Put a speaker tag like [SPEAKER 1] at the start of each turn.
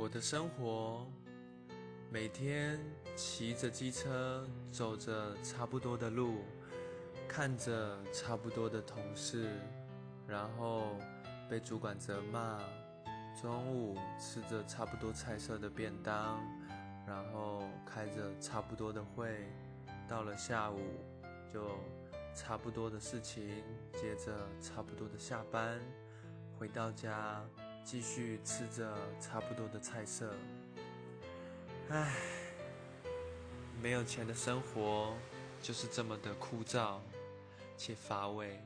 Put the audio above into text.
[SPEAKER 1] 我的生活，每天骑着机车，走着差不多的路，看着差不多的同事，然后被主管责骂。中午吃着差不多菜色的便当，然后开着差不多的会，到了下午就差不多的事情，接着差不多的下班，回到家继续吃着差不多的菜色。唉，没有钱的生活就是这么的枯燥且乏味。